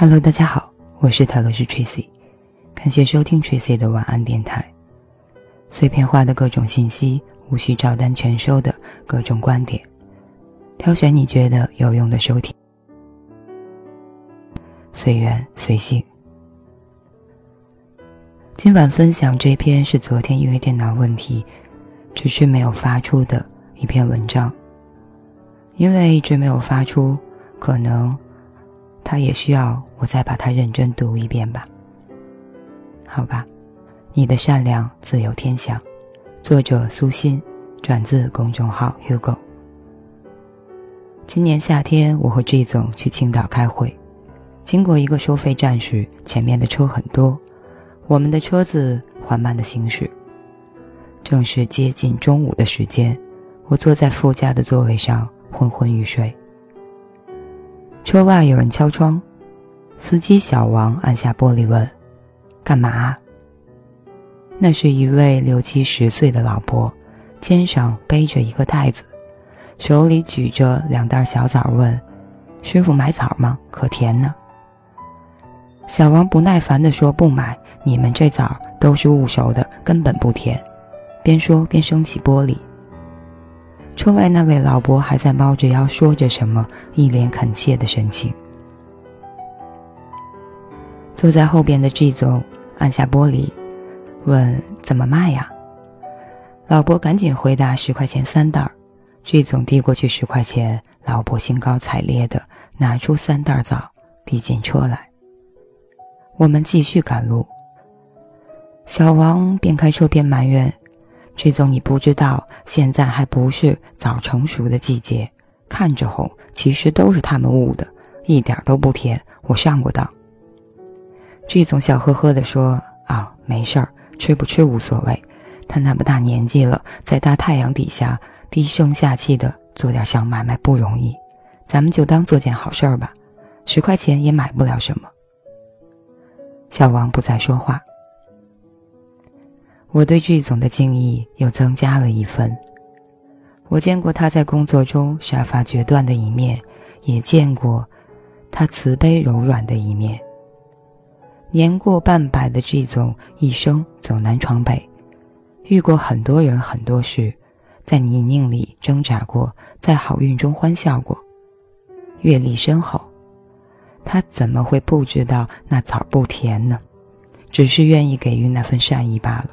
Hello，大家好，我是塔罗斯 Tracy，感谢收听 Tracy 的晚安电台。碎片化的各种信息，无需照单全收的各种观点，挑选你觉得有用的收听。随缘随性。今晚分享这篇是昨天因为电脑问题，只是没有发出的一篇文章。因为一直没有发出，可能。他也需要我再把它认真读一遍吧。好吧，你的善良自有天相。作者苏欣，转自公众号 Hugo。今年夏天，我和 G 总去青岛开会，经过一个收费站时，前面的车很多，我们的车子缓慢的行驶。正是接近中午的时间，我坐在副驾的座位上，昏昏欲睡。车外有人敲窗，司机小王按下玻璃问：“干嘛？”那是一位六七十岁的老伯，肩上背着一个袋子，手里举着两袋小枣，问：“师傅买枣吗？可甜呢。”小王不耐烦地说：“不买，你们这枣都是捂熟的，根本不甜。”边说边升起玻璃。车外那位老伯还在猫着腰说着什么，一脸恳切的神情。坐在后边的 G 总按下玻璃，问：“怎么卖呀？”老伯赶紧回答：“十块钱三袋。”G 总递过去十块钱，老伯兴高采烈的拿出三袋枣，递进车来。我们继续赶路。小王边开车边埋怨。曲总，你不知道，现在还不是枣成熟的季节，看着红，其实都是他们误的，一点都不甜。我上过当。曲总笑呵呵地说：“啊，没事儿，吃不吃无所谓。他那么大年纪了，在大太阳底下低声下气的做点小买卖不容易，咱们就当做件好事儿吧。十块钱也买不了什么。”小王不再说话。我对剧总的敬意又增加了一分。我见过他在工作中杀伐决断的一面，也见过他慈悲柔软的一面。年过半百的剧总一生走南闯北，遇过很多人很多事，在泥泞里挣扎过，在好运中欢笑过，阅历深厚，他怎么会不知道那枣不甜呢？只是愿意给予那份善意罢了。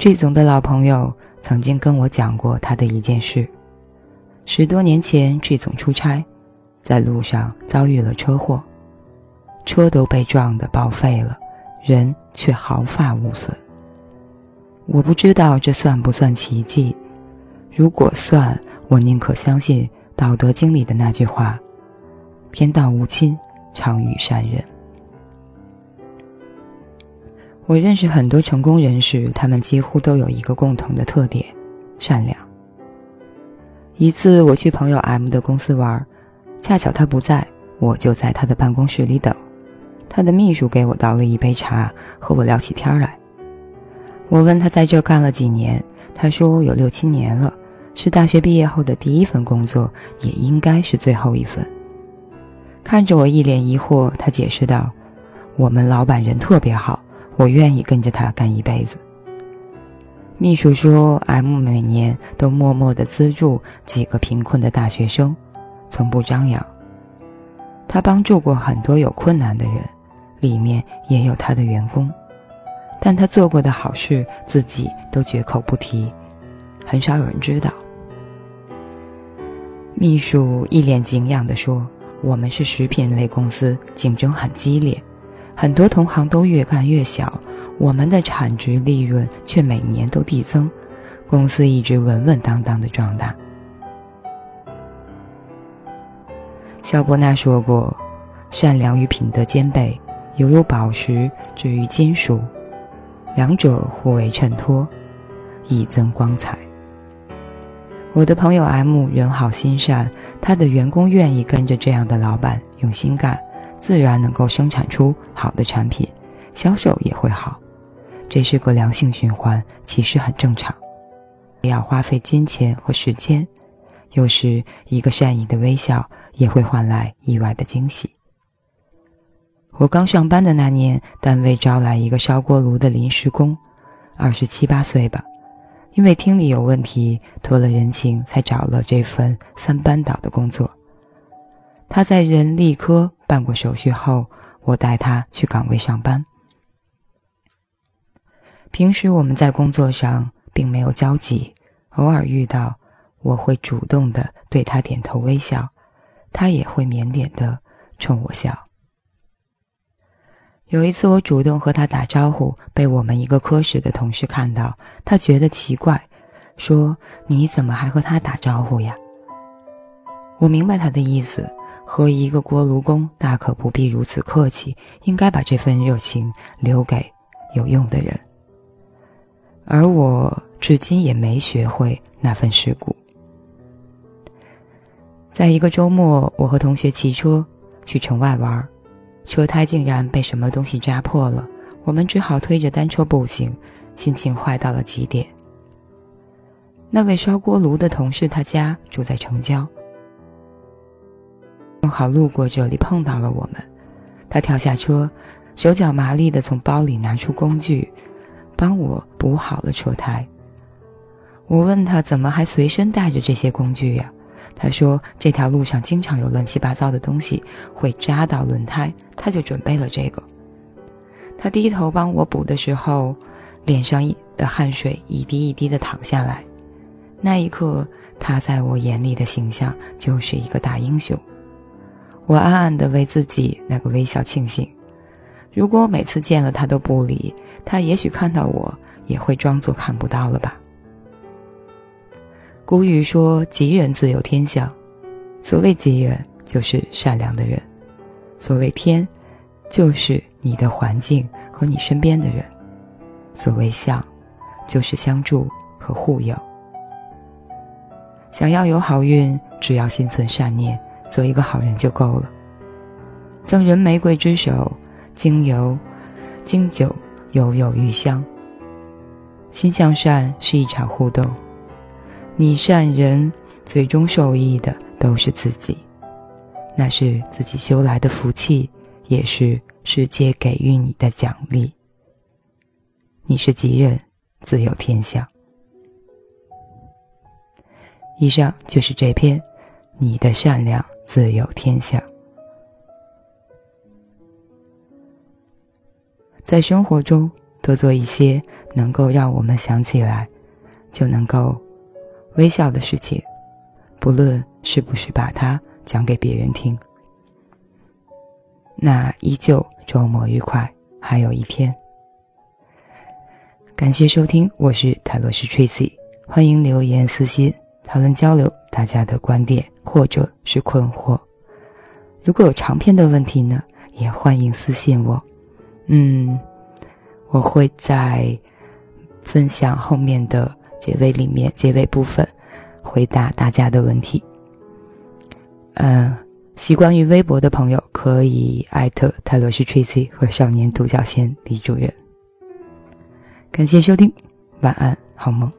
G 总的老朋友曾经跟我讲过他的一件事：十多年前，G 总出差，在路上遭遇了车祸，车都被撞得报废了，人却毫发无损。我不知道这算不算奇迹，如果算，我宁可相信《道德经》里的那句话：“天道无亲，常与善人。”我认识很多成功人士，他们几乎都有一个共同的特点：善良。一次我去朋友 M 的公司玩，恰巧他不在，我就在他的办公室里等。他的秘书给我倒了一杯茶，和我聊起天来。我问他在这干了几年，他说有六七年了，是大学毕业后的第一份工作，也应该是最后一份。看着我一脸疑惑，他解释道：“我们老板人特别好。”我愿意跟着他干一辈子。秘书说，M 每年都默默的资助几个贫困的大学生，从不张扬。他帮助过很多有困难的人，里面也有他的员工，但他做过的好事自己都绝口不提，很少有人知道。秘书一脸敬仰地说：“我们是食品类公司，竞争很激烈。”很多同行都越干越小，我们的产值利润却每年都递增，公司一直稳稳当当的壮大。肖伯纳说过：“善良与品德兼备，犹如宝石置于金属，两者互为衬托，以增光彩。”我的朋友 M 人好心善，他的员工愿意跟着这样的老板用心干。自然能够生产出好的产品，销售也会好，这是个良性循环，其实很正常。要花费金钱和时间，有时一个善意的微笑也会换来意外的惊喜。我刚上班的那年，单位招来一个烧锅炉的临时工，二十七八岁吧，因为听力有问题，托了人情才找了这份三班倒的工作。他在人力科办过手续后，我带他去岗位上班。平时我们在工作上并没有交集，偶尔遇到，我会主动的对他点头微笑，他也会腼腆的冲我笑。有一次，我主动和他打招呼，被我们一个科室的同事看到，他觉得奇怪，说：“你怎么还和他打招呼呀？”我明白他的意思，和一个锅炉工大可不必如此客气，应该把这份热情留给有用的人。而我至今也没学会那份世故。在一个周末，我和同学骑车去城外玩。车胎竟然被什么东西扎破了，我们只好推着单车步行，心情坏到了极点。那位烧锅炉的同事，他家住在城郊，好路过这里碰到了我们。他跳下车，手脚麻利地从包里拿出工具，帮我补好了车胎。我问他怎么还随身带着这些工具呀？他说：“这条路上经常有乱七八糟的东西会扎到轮胎，他就准备了这个。”他低头帮我补的时候，脸上的汗水一滴一滴的淌下来。那一刻，他在我眼里的形象就是一个大英雄。我暗暗的为自己那个微笑庆幸。如果每次见了他都不理他，也许看到我也会装作看不到了吧。古语说：“吉人自有天相。”所谓吉人，就是善良的人；所谓天，就是你的环境和你身边的人；所谓相，就是相助和护佑。想要有好运，只要心存善念，做一个好人就够了。赠人玫瑰之手，经由经久犹有余香。心向善是一场互动。你善人，最终受益的都是自己，那是自己修来的福气，也是世界给予你的奖励。你是吉人，自有天相。以上就是这篇《你的善良自有天相》。在生活中多做一些能够让我们想起来，就能够。微笑的事情，不论是不是把它讲给别人听，那依旧周末愉快。还有一天，感谢收听，我是泰罗斯 Tracy，欢迎留言私信讨论交流大家的观点或者是困惑。如果有长篇的问题呢，也欢迎私信我。嗯，我会在分享后面的。结尾里面，结尾部分回答大家的问题。嗯，习惯于微博的朋友可以艾特泰罗斯 Tracy 和少年独角仙李主任。感谢收听，晚安，好梦。